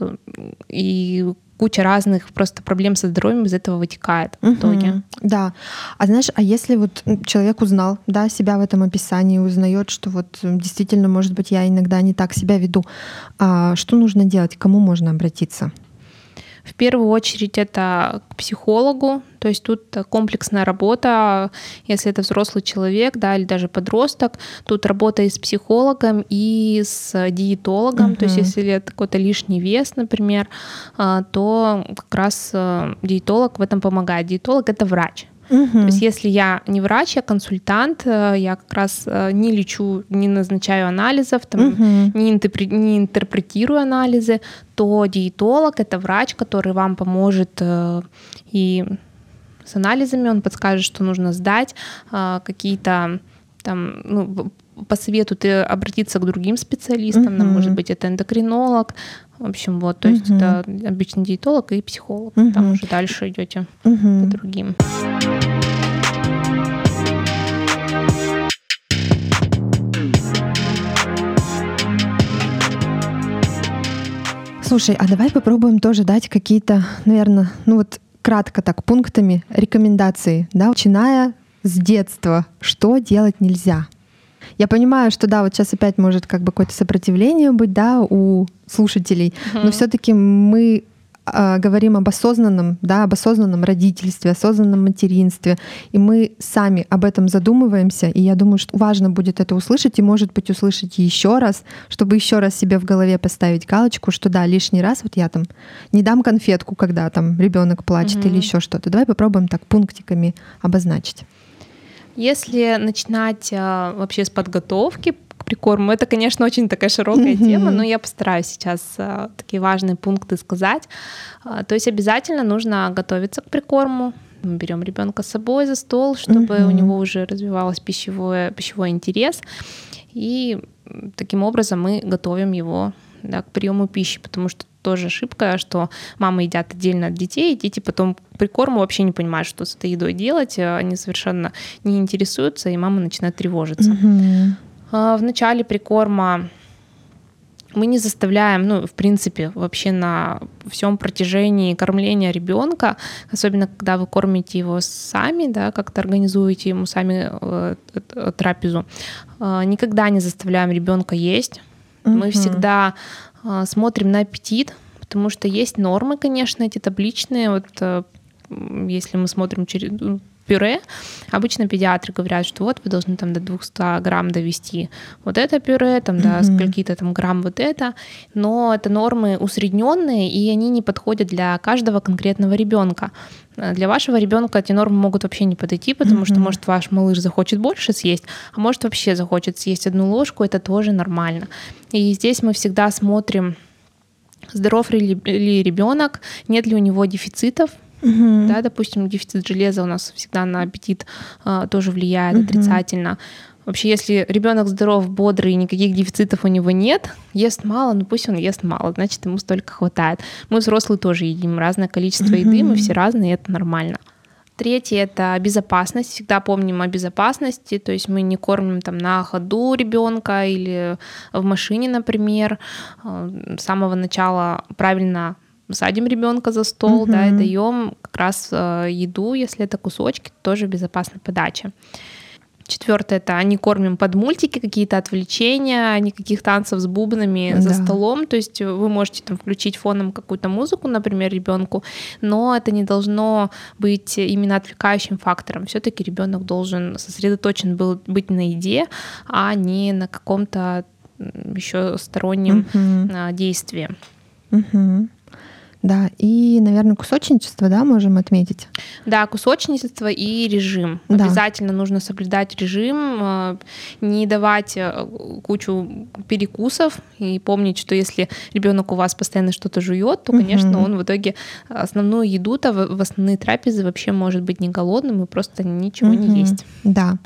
и куча разных просто проблем со здоровьем из этого вытекает в итоге. Да. А знаешь, а если вот человек узнал да, себя в этом описании, узнает, что вот действительно, может быть, я иногда не так себя веду, а что нужно делать? К кому можно обратиться? В первую очередь это к психологу, то есть тут комплексная работа, если это взрослый человек, да, или даже подросток, тут работа и с психологом, и с диетологом, угу. то есть если это какой-то лишний вес, например, а, то как раз э, диетолог в этом помогает. Диетолог это врач, Угу. То есть если я не врач, я консультант, э, я как раз э, не лечу, не назначаю анализов, там, угу. не, интерпре- не интерпретирую анализы, то диетолог — это врач, который вам поможет э, и с анализами, он подскажет, что нужно сдать, какие-то там, ну, посоветует обратиться к другим специалистам, uh может быть, это эндокринолог, в общем, вот, то есть это обычный диетолог и психолог, uh там уже дальше идете uh по другим. Слушай, а давай попробуем тоже дать какие-то, наверное, ну вот кратко так, пунктами рекомендации, да, начиная с детства, что делать нельзя. Я понимаю, что да, вот сейчас опять может как бы какое-то сопротивление быть, да, у слушателей, mm-hmm. но все-таки мы э, говорим об осознанном, да, об осознанном родительстве, осознанном материнстве, и мы сами об этом задумываемся, и я думаю, что важно будет это услышать, и может быть услышать еще раз, чтобы еще раз себе в голове поставить галочку, что да, лишний раз вот я там не дам конфетку, когда там ребенок плачет mm-hmm. или еще что-то. Давай попробуем так пунктиками обозначить. Если начинать а, вообще с подготовки к прикорму, это, конечно, очень такая широкая mm-hmm. тема, но я постараюсь сейчас а, такие важные пункты сказать. А, то есть обязательно нужно готовиться к прикорму. Мы берем ребенка с собой за стол, чтобы mm-hmm. у него уже развивался пищевой, пищевой интерес. И таким образом мы готовим его да, к приему пищи, потому что тоже ошибка, что мамы едят отдельно от детей, и дети потом при корму вообще не понимают, что с этой едой делать, они совершенно не интересуются, и мама начинает тревожиться. Mm-hmm. В начале прикорма мы не заставляем, ну, в принципе, вообще на всем протяжении кормления ребенка, особенно когда вы кормите его сами, да, как-то организуете ему сами э, трапезу, э, никогда не заставляем ребенка есть. Mm-hmm. Мы всегда смотрим на аппетит, потому что есть нормы, конечно, эти табличные. Вот э, если мы смотрим через ну, пюре, обычно педиатры говорят, что вот вы должны там до 200 грамм довести вот это пюре, там до mm-hmm. скольки-то там грамм вот это, но это нормы усредненные, и они не подходят для каждого конкретного ребенка. Для вашего ребенка эти нормы могут вообще не подойти, потому mm-hmm. что, может, ваш малыш захочет больше съесть, а может, вообще захочет съесть одну ложку, это тоже нормально. И здесь мы всегда смотрим, здоров ли, ли ребенок, нет ли у него дефицитов, Угу. Да, допустим, дефицит железа у нас всегда на аппетит а, тоже влияет угу. отрицательно. Вообще, если ребенок здоров, бодрый, никаких дефицитов у него нет, ест мало, ну пусть он ест мало, значит, ему столько хватает. Мы взрослые тоже едим разное количество еды, мы все разные, и это нормально. Третье — это безопасность. Всегда помним о безопасности, то есть мы не кормим там на ходу ребенка или в машине, например. А, с самого начала правильно садим ребенка за стол, угу. да, и даем как раз э, еду, если это кусочки, тоже безопасная подача. Четвертое это не кормим под мультики, какие-то отвлечения, никаких танцев с бубнами да. за столом. То есть вы можете там включить фоном какую-то музыку, например, ребенку, но это не должно быть именно отвлекающим фактором. Все-таки ребенок должен сосредоточен был быть на еде, а не на каком-то еще стороннем угу. действии. Угу. Да, и, наверное, кусочничество, да, можем отметить. Да, кусочничество и режим. Да. Обязательно нужно соблюдать режим, э, не давать э, кучу перекусов и помнить, что если ребенок у вас постоянно что-то жует, то, конечно, угу. он в итоге основную еду-то в основные трапезы вообще может быть не голодным и просто ничего угу. не есть. Да,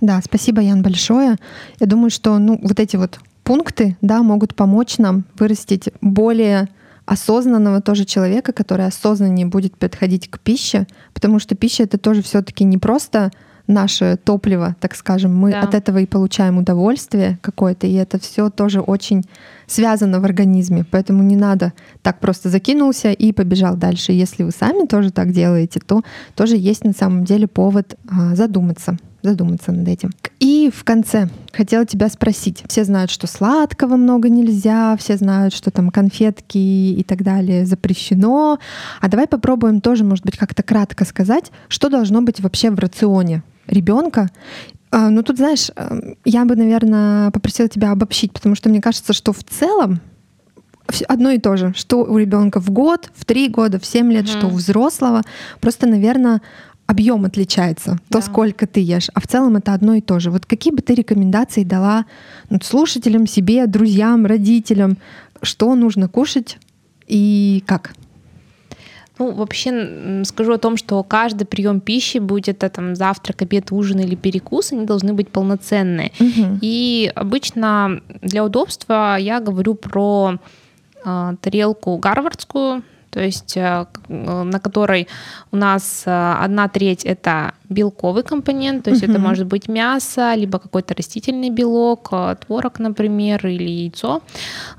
да, спасибо, Ян, большое. Я думаю, что ну, вот эти вот пункты, да, могут помочь нам вырастить более осознанного тоже человека, который осознаннее будет подходить к пище, потому что пища это тоже все-таки не просто наше топливо, так скажем. Мы да. от этого и получаем удовольствие какое-то, и это все тоже очень связано в организме. Поэтому не надо так просто закинулся и побежал дальше. Если вы сами тоже так делаете, то тоже есть на самом деле повод а, задуматься задуматься над этим. И в конце хотела тебя спросить. Все знают, что сладкого много нельзя, все знают, что там конфетки и так далее запрещено. А давай попробуем тоже, может быть, как-то кратко сказать, что должно быть вообще в рационе ребенка. А, ну тут, знаешь, эм, я бы, наверное, попросила тебя обобщить, потому что мне кажется, что в целом одно и то же, что у ребенка в год, в три года, в семь лет, mm что у взрослого. Просто, наверное, объем отличается, да. то, сколько ты ешь, а в целом это одно и то же. Вот какие бы ты рекомендации дала ну, слушателям, себе, друзьям, родителям, что нужно кушать и как? Ну, вообще скажу о том, что каждый прием пищи, будь это там завтрак, обед, ужин или перекус, они должны быть полноценные. Угу. И обычно для удобства я говорю про э, тарелку гарвардскую, то есть э, на которой у нас э, одна треть это белковый компонент, то есть угу. это может быть мясо, либо какой-то растительный белок, э, творог, например, или яйцо.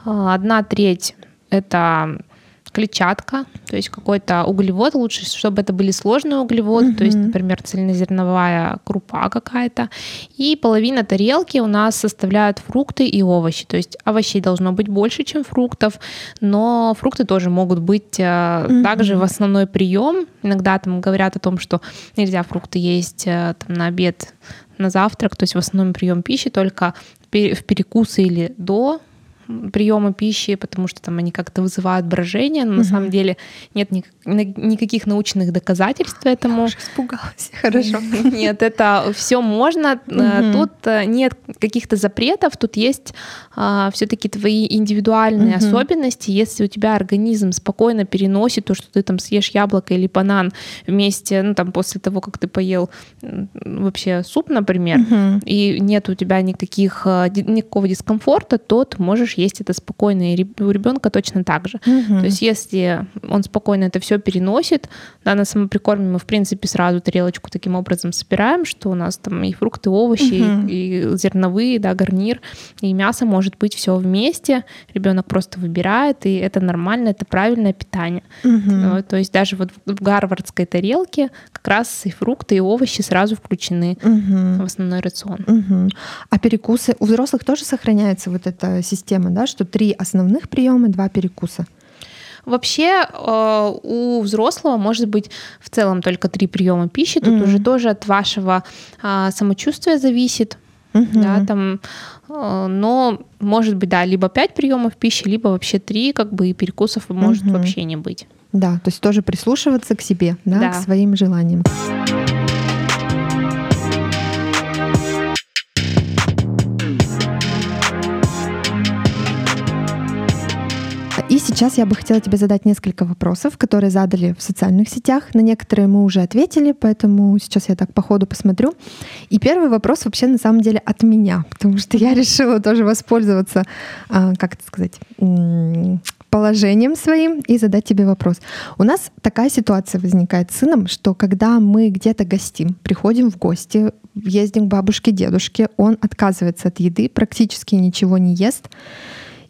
Одна треть это клетчатка, то есть какой-то углевод, лучше, чтобы это были сложные углеводы, mm-hmm. то есть, например, цельнозерновая крупа какая-то. И половина тарелки у нас составляют фрукты и овощи, то есть овощей должно быть больше, чем фруктов, но фрукты тоже могут быть mm-hmm. также в основной прием. Иногда там говорят о том, что нельзя фрукты есть э, там, на обед, на завтрак, то есть в основном прием пищи только в перекусы или до приема пищи, потому что там они как-то вызывают брожение, но угу. на самом деле нет ни, никаких научных доказательств этому. Я уже испугалась. <laughs> Хорошо. Нет, это все можно. Угу. Тут э, нет каких-то запретов, тут есть а, все-таки твои индивидуальные особенности. Если у тебя организм спокойно переносит то, что ты там съешь яблоко или банан вместе, ну там после того, как ты поел вообще суп, например, и нет у тебя никаких э, никакого дискомфорта, то ты можешь есть это спокойно, и у ребенка точно так же. Угу. То есть если он спокойно это все переносит, да, на самоприкорме мы, в принципе, сразу тарелочку таким образом собираем, что у нас там и фрукты, овощи, угу. и, и зерновые, да, гарнир, и мясо может быть все вместе, ребенок просто выбирает, и это нормально, это правильное питание. Угу. То есть даже вот в гарвардской тарелке как раз и фрукты, и овощи сразу включены угу. в основной рацион. Угу. А перекусы у взрослых тоже сохраняется вот эта система система, да, что три основных приема, два перекуса. Вообще э, у взрослого может быть в целом только три приема пищи. Тут mm-hmm. уже тоже от вашего а, самочувствия зависит. Mm-hmm. Да, там, э, но может быть, да, либо пять приемов пищи, либо вообще три, как бы и перекусов может mm-hmm. вообще не быть. Да, то есть тоже прислушиваться к себе, да, да. к своим желаниям. Сейчас я бы хотела тебе задать несколько вопросов, которые задали в социальных сетях. На некоторые мы уже ответили, поэтому сейчас я так по ходу посмотрю. И первый вопрос вообще на самом деле от меня, потому что я <laughs> решила тоже воспользоваться, а, как это сказать, положением своим и задать тебе вопрос. У нас такая ситуация возникает с сыном, что когда мы где-то гостим, приходим в гости, ездим к бабушке, дедушке, он отказывается от еды, практически ничего не ест.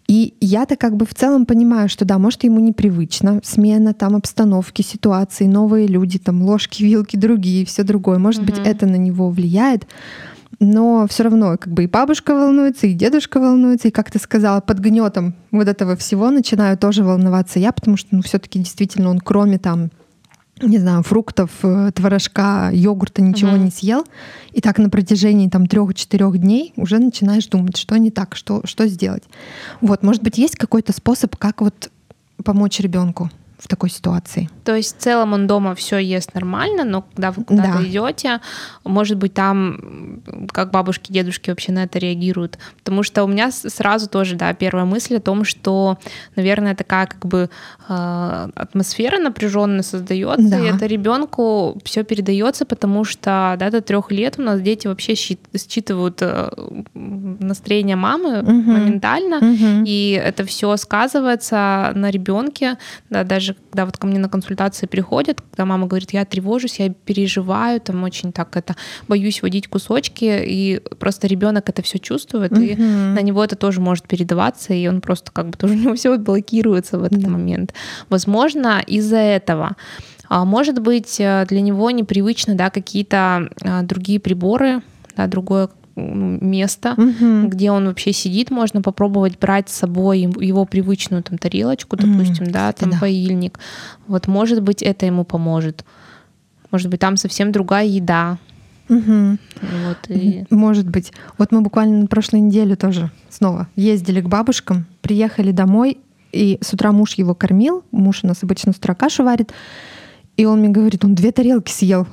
И я-то как бы в целом понимаю, что да, может, ему непривычно, смена там обстановки, ситуации, новые люди, там ложки, вилки другие, все другое. Может угу. быть, это на него влияет. Но все равно как бы и бабушка волнуется, и дедушка волнуется, и, как ты сказала, под гнетом вот этого всего начинаю тоже волноваться я, потому что, ну, все-таки действительно он, кроме там не знаю, фруктов, э, творожка, йогурта ничего угу. не съел, и так на протяжении там трех-четырех дней уже начинаешь думать, что не так, что, что сделать. Вот, может быть, есть какой-то способ, как вот помочь ребенку? В такой ситуации. То есть в целом он дома все ест нормально, но когда вы куда-то да. идете, может быть, там как бабушки, дедушки вообще на это реагируют. Потому что у меня сразу тоже, да, первая мысль о том, что, наверное, такая как бы э, атмосфера напряженная создается, да. и это ребенку все передается, потому что да, до трех лет у нас дети вообще считывают э, настроение мамы угу. моментально, угу. и это все сказывается на ребенке, да, даже даже когда вот ко мне на консультации приходят, когда мама говорит, я тревожусь, я переживаю, там очень так это, боюсь водить кусочки, и просто ребенок это все чувствует, угу. и на него это тоже может передаваться, и он просто как бы тоже <laughs> у него все блокируется в этот да. момент. Возможно, из-за этого. А может быть, э, для него непривычно, да, какие-то а, другие приборы, да, другое место, угу. где он вообще сидит, можно попробовать брать с собой его привычную там тарелочку, допустим, угу. да, там да. поильник. Вот, может быть, это ему поможет. Может быть, там совсем другая еда. Угу. Вот, и... Может быть. Вот мы буквально на прошлой неделе тоже снова ездили к бабушкам, приехали домой, и с утра муж его кормил. Муж у нас обычно с утра кашу варит. И он мне говорит, он две тарелки съел.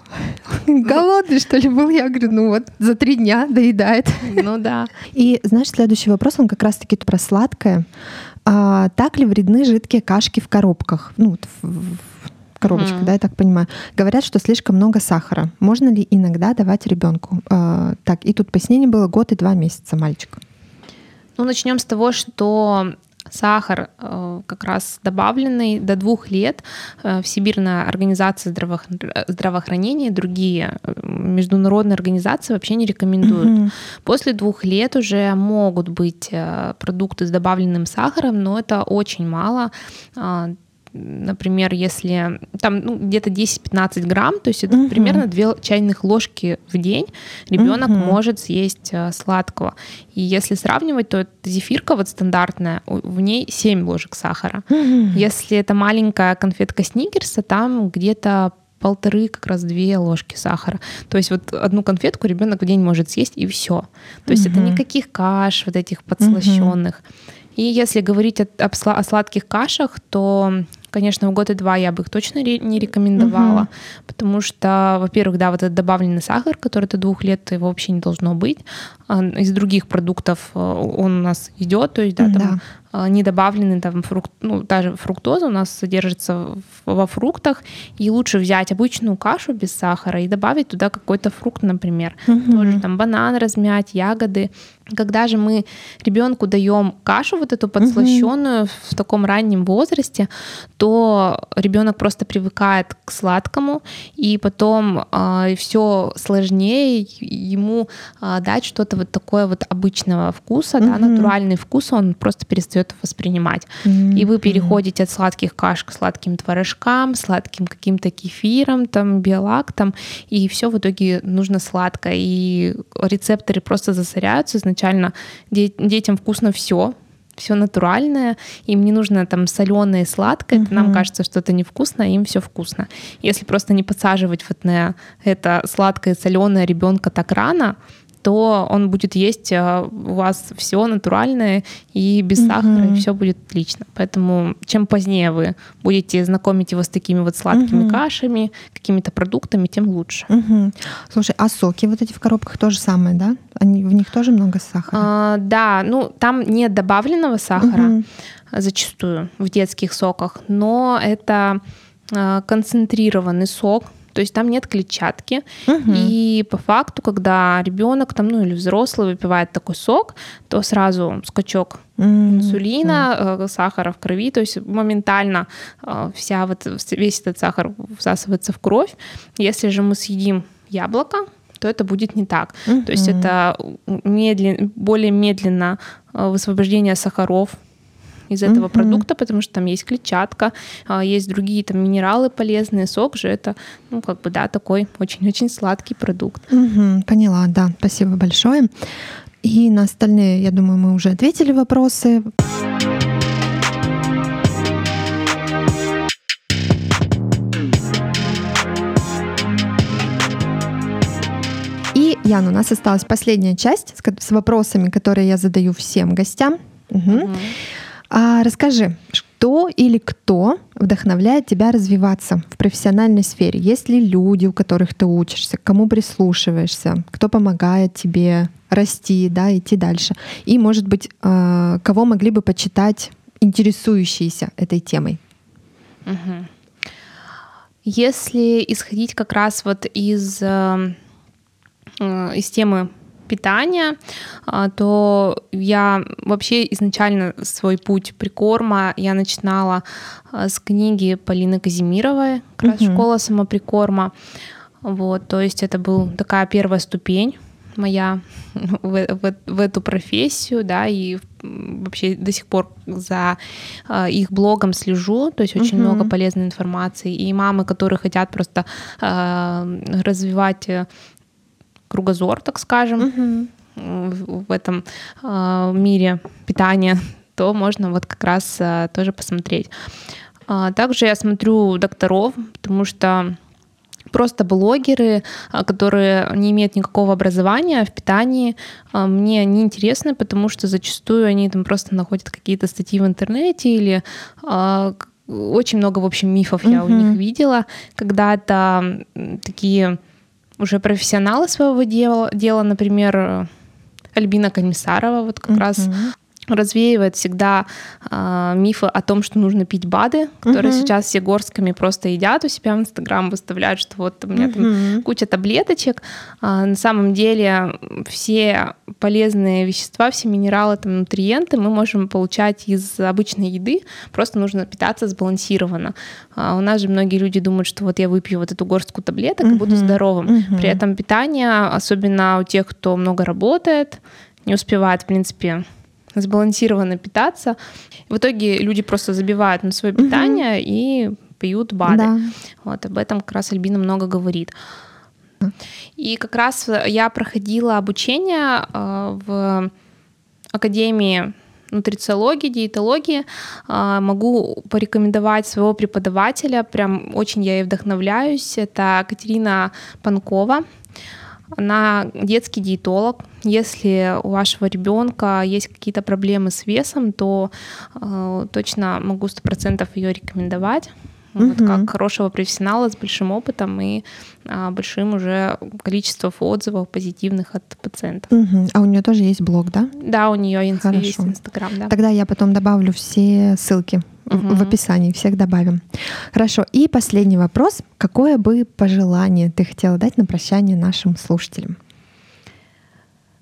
Голодный, что ли, был? Я говорю, ну вот, за три дня доедает. Ну да. И знаешь, следующий вопрос, он как раз-таки про сладкое. А, так ли вредны жидкие кашки в коробках? Ну, вот в, коробочках, mm. да, я так понимаю. Говорят, что слишком много сахара. Можно ли иногда давать ребенку? А, так, и тут пояснение было год и два месяца мальчик. Ну, начнем с того, что сахар э, как раз добавленный до двух лет э, Всемирная организация здравоохранения и другие э, международные организации вообще не рекомендуют. Угу. После двух лет уже могут быть продукты с добавленным сахаром, но это очень мало например, если там ну, где-то 10-15 грамм, то есть это угу. примерно 2 чайных ложки в день ребенок угу. может съесть э, сладкого. И если сравнивать, то зефирка вот стандартная, в ней 7 ложек сахара. Угу. Если это маленькая конфетка сникерса, там где-то полторы, как раз две ложки сахара. То есть вот одну конфетку ребенок в день может съесть и все. То есть угу. это никаких каш вот этих подслащенных. Угу. И если говорить о, о сладких кашах, то конечно, в год и два я бы их точно не рекомендовала, угу. потому что, во-первых, да, вот этот добавленный сахар, который до двух лет его вообще не должно быть, а, из других продуктов э, он у нас идет, то есть да, там да. А, не добавлены там фрукт, ну, даже фруктоза у нас содержится во фруктах, и лучше взять обычную кашу без сахара и добавить туда какой-то фрукт, например, угу. тоже там банан размять, ягоды. Когда же мы ребенку даем кашу вот эту подслащенную угу. в таком раннем возрасте, то ребенок просто привыкает к сладкому, и потом э, а, все сложнее ему э, дать что-то вот такое вот обычного вкуса, угу. да, натуральный вкус, он просто перестает это воспринимать. Mm-hmm. И вы переходите от сладких каш к сладким творожкам, сладким каким-то кефиром, там, биолактом, и все в итоге нужно сладко. И рецепторы просто засоряются изначально. Детям вкусно все, все натуральное, им не нужно там соленое и сладкое, uh-huh. нам кажется, что это невкусно, а им все вкусно. Если просто не подсаживать вот на это сладкое и соленое ребенка так рано, то он будет есть а, у вас все натуральное и без угу. сахара, и все будет отлично. Поэтому чем позднее вы будете знакомить его с такими вот сладкими угу. кашами, какими-то продуктами, тем лучше. Угу. Слушай, а соки вот эти в коробках тоже самое, да? Они, в них тоже много сахара? А, да, ну там нет добавленного сахара угу. зачастую в детских соках, но это а, концентрированный сок, то есть там нет клетчатки. Угу. И по факту, когда ребенок там, ну или взрослый выпивает такой сок, то сразу скачок инсулина, mm сахара в крови, то есть моментально э, вся вот, весь этот сахар всасывается в кровь. Если же мы съедим яблоко, то это будет не так. Mm-hmm. То есть это медлен, более медленно высвобождение сахаров из этого mm-hmm. продукта, потому что там есть клетчатка, а, есть другие там минералы полезные, сок же это, ну, как бы, да, такой очень-очень сладкий продукт. Mm-hmm. Поняла, да, спасибо большое. И на остальные, я думаю, мы уже ответили вопросы. И, Ян, у нас осталась последняя часть с вопросами, которые я задаю всем гостям. Угу. Угу. А расскажи, что или кто вдохновляет тебя развиваться в профессиональной сфере? Есть ли люди, у которых ты учишься, к кому прислушиваешься, кто помогает тебе расти, да, идти дальше? И, может быть, а, кого могли бы почитать интересующиеся этой темой? Угу. Если исходить как раз вот из, э, э, из темы питания, а, то я вообще изначально свой путь прикорма я начинала а, с книги Полины Казимировой, как раз угу. «Школа самоприкорма». Вот, то есть это была такая первая ступень моя в, в, в эту профессию, да, и вообще до сих пор за э, их блогом слежу, то есть очень uh-huh. много полезной информации. И мамы, которые хотят просто э, развивать кругозор, так скажем, угу. в, этом э, мире питания, <laughs> то можно вот как раз э, тоже посмотреть. А, также я смотрю докторов, потому что просто блогеры, которые не имеют никакого образования в питании, мне не интересны, потому что зачастую они там просто находят какие-то статьи в интернете или очень много, в общем, мифов я у них видела, когда это такие уже профессионалы своего дела, дела например, Альбина Комиссарова, вот как uh-huh. раз развеивает всегда э, мифы о том, что нужно пить БАДы, которые uh-huh. сейчас все горскими просто едят у себя в Инстаграм, выставляют, что вот у меня uh-huh. там куча таблеточек. А, на самом деле все полезные вещества, все минералы, там, нутриенты мы можем получать из обычной еды, просто нужно питаться сбалансированно. А у нас же многие люди думают, что вот я выпью вот эту горстку таблеток uh-huh. и буду здоровым. Uh-huh. При этом питание, особенно у тех, кто много работает, не успевает, в принципе, сбалансированно питаться. В итоге люди просто забивают на свое питание угу. и пьют БАДы. Да. Вот об этом как раз Альбина много говорит. И как раз я проходила обучение э, в Академии нутрициологии, диетологии. Э, могу порекомендовать своего преподавателя, прям очень я ей вдохновляюсь. Это Катерина Панкова. Она детский диетолог. Если у вашего ребенка есть какие-то проблемы с весом, то э, точно могу сто процентов ее рекомендовать. Вот, как хорошего профессионала с большим опытом и а, большим уже количеством отзывов позитивных от пациентов. Угу. А у нее тоже есть блог, да? Да, у нее есть Инстаграм, да. Тогда я потом добавлю все ссылки угу. в описании, всех добавим. Хорошо. И последний вопрос. Какое бы пожелание ты хотела дать на прощание нашим слушателям?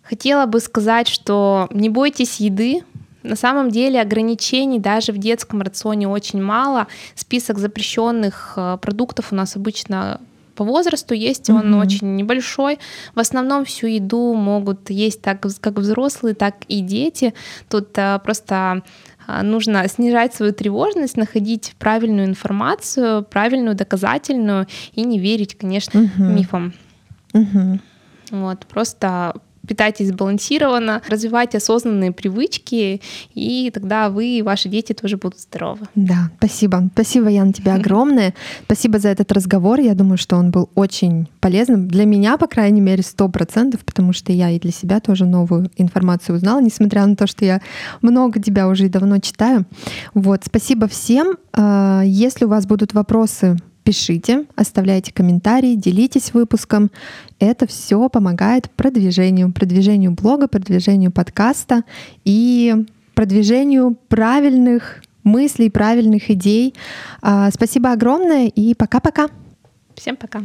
Хотела бы сказать, что не бойтесь еды, на самом деле ограничений даже в детском рационе очень мало. Список запрещенных э, продуктов у нас обычно по возрасту есть, он mm-hmm. очень небольшой. В основном всю еду могут есть так как взрослые, так и дети. Тут а, просто нужно снижать свою тревожность, находить правильную информацию, правильную, доказательную и не верить, конечно, mm-hmm. мифам. Mm-hmm. Вот, просто питайтесь сбалансированно, развивайте осознанные привычки, и тогда вы и ваши дети тоже будут здоровы. Да, спасибо. Спасибо, Ян, тебе огромное. Спасибо за этот разговор. Я думаю, что он был очень полезным. Для меня, по крайней мере, сто процентов, потому что я и для себя тоже новую информацию узнала, несмотря на то, что я много тебя уже и давно читаю. Вот, спасибо всем. А, если у вас будут вопросы Пишите, оставляйте комментарии, делитесь выпуском. Это все помогает продвижению, продвижению блога, продвижению подкаста и продвижению правильных мыслей, правильных идей. А, спасибо огромное и пока-пока. Всем пока.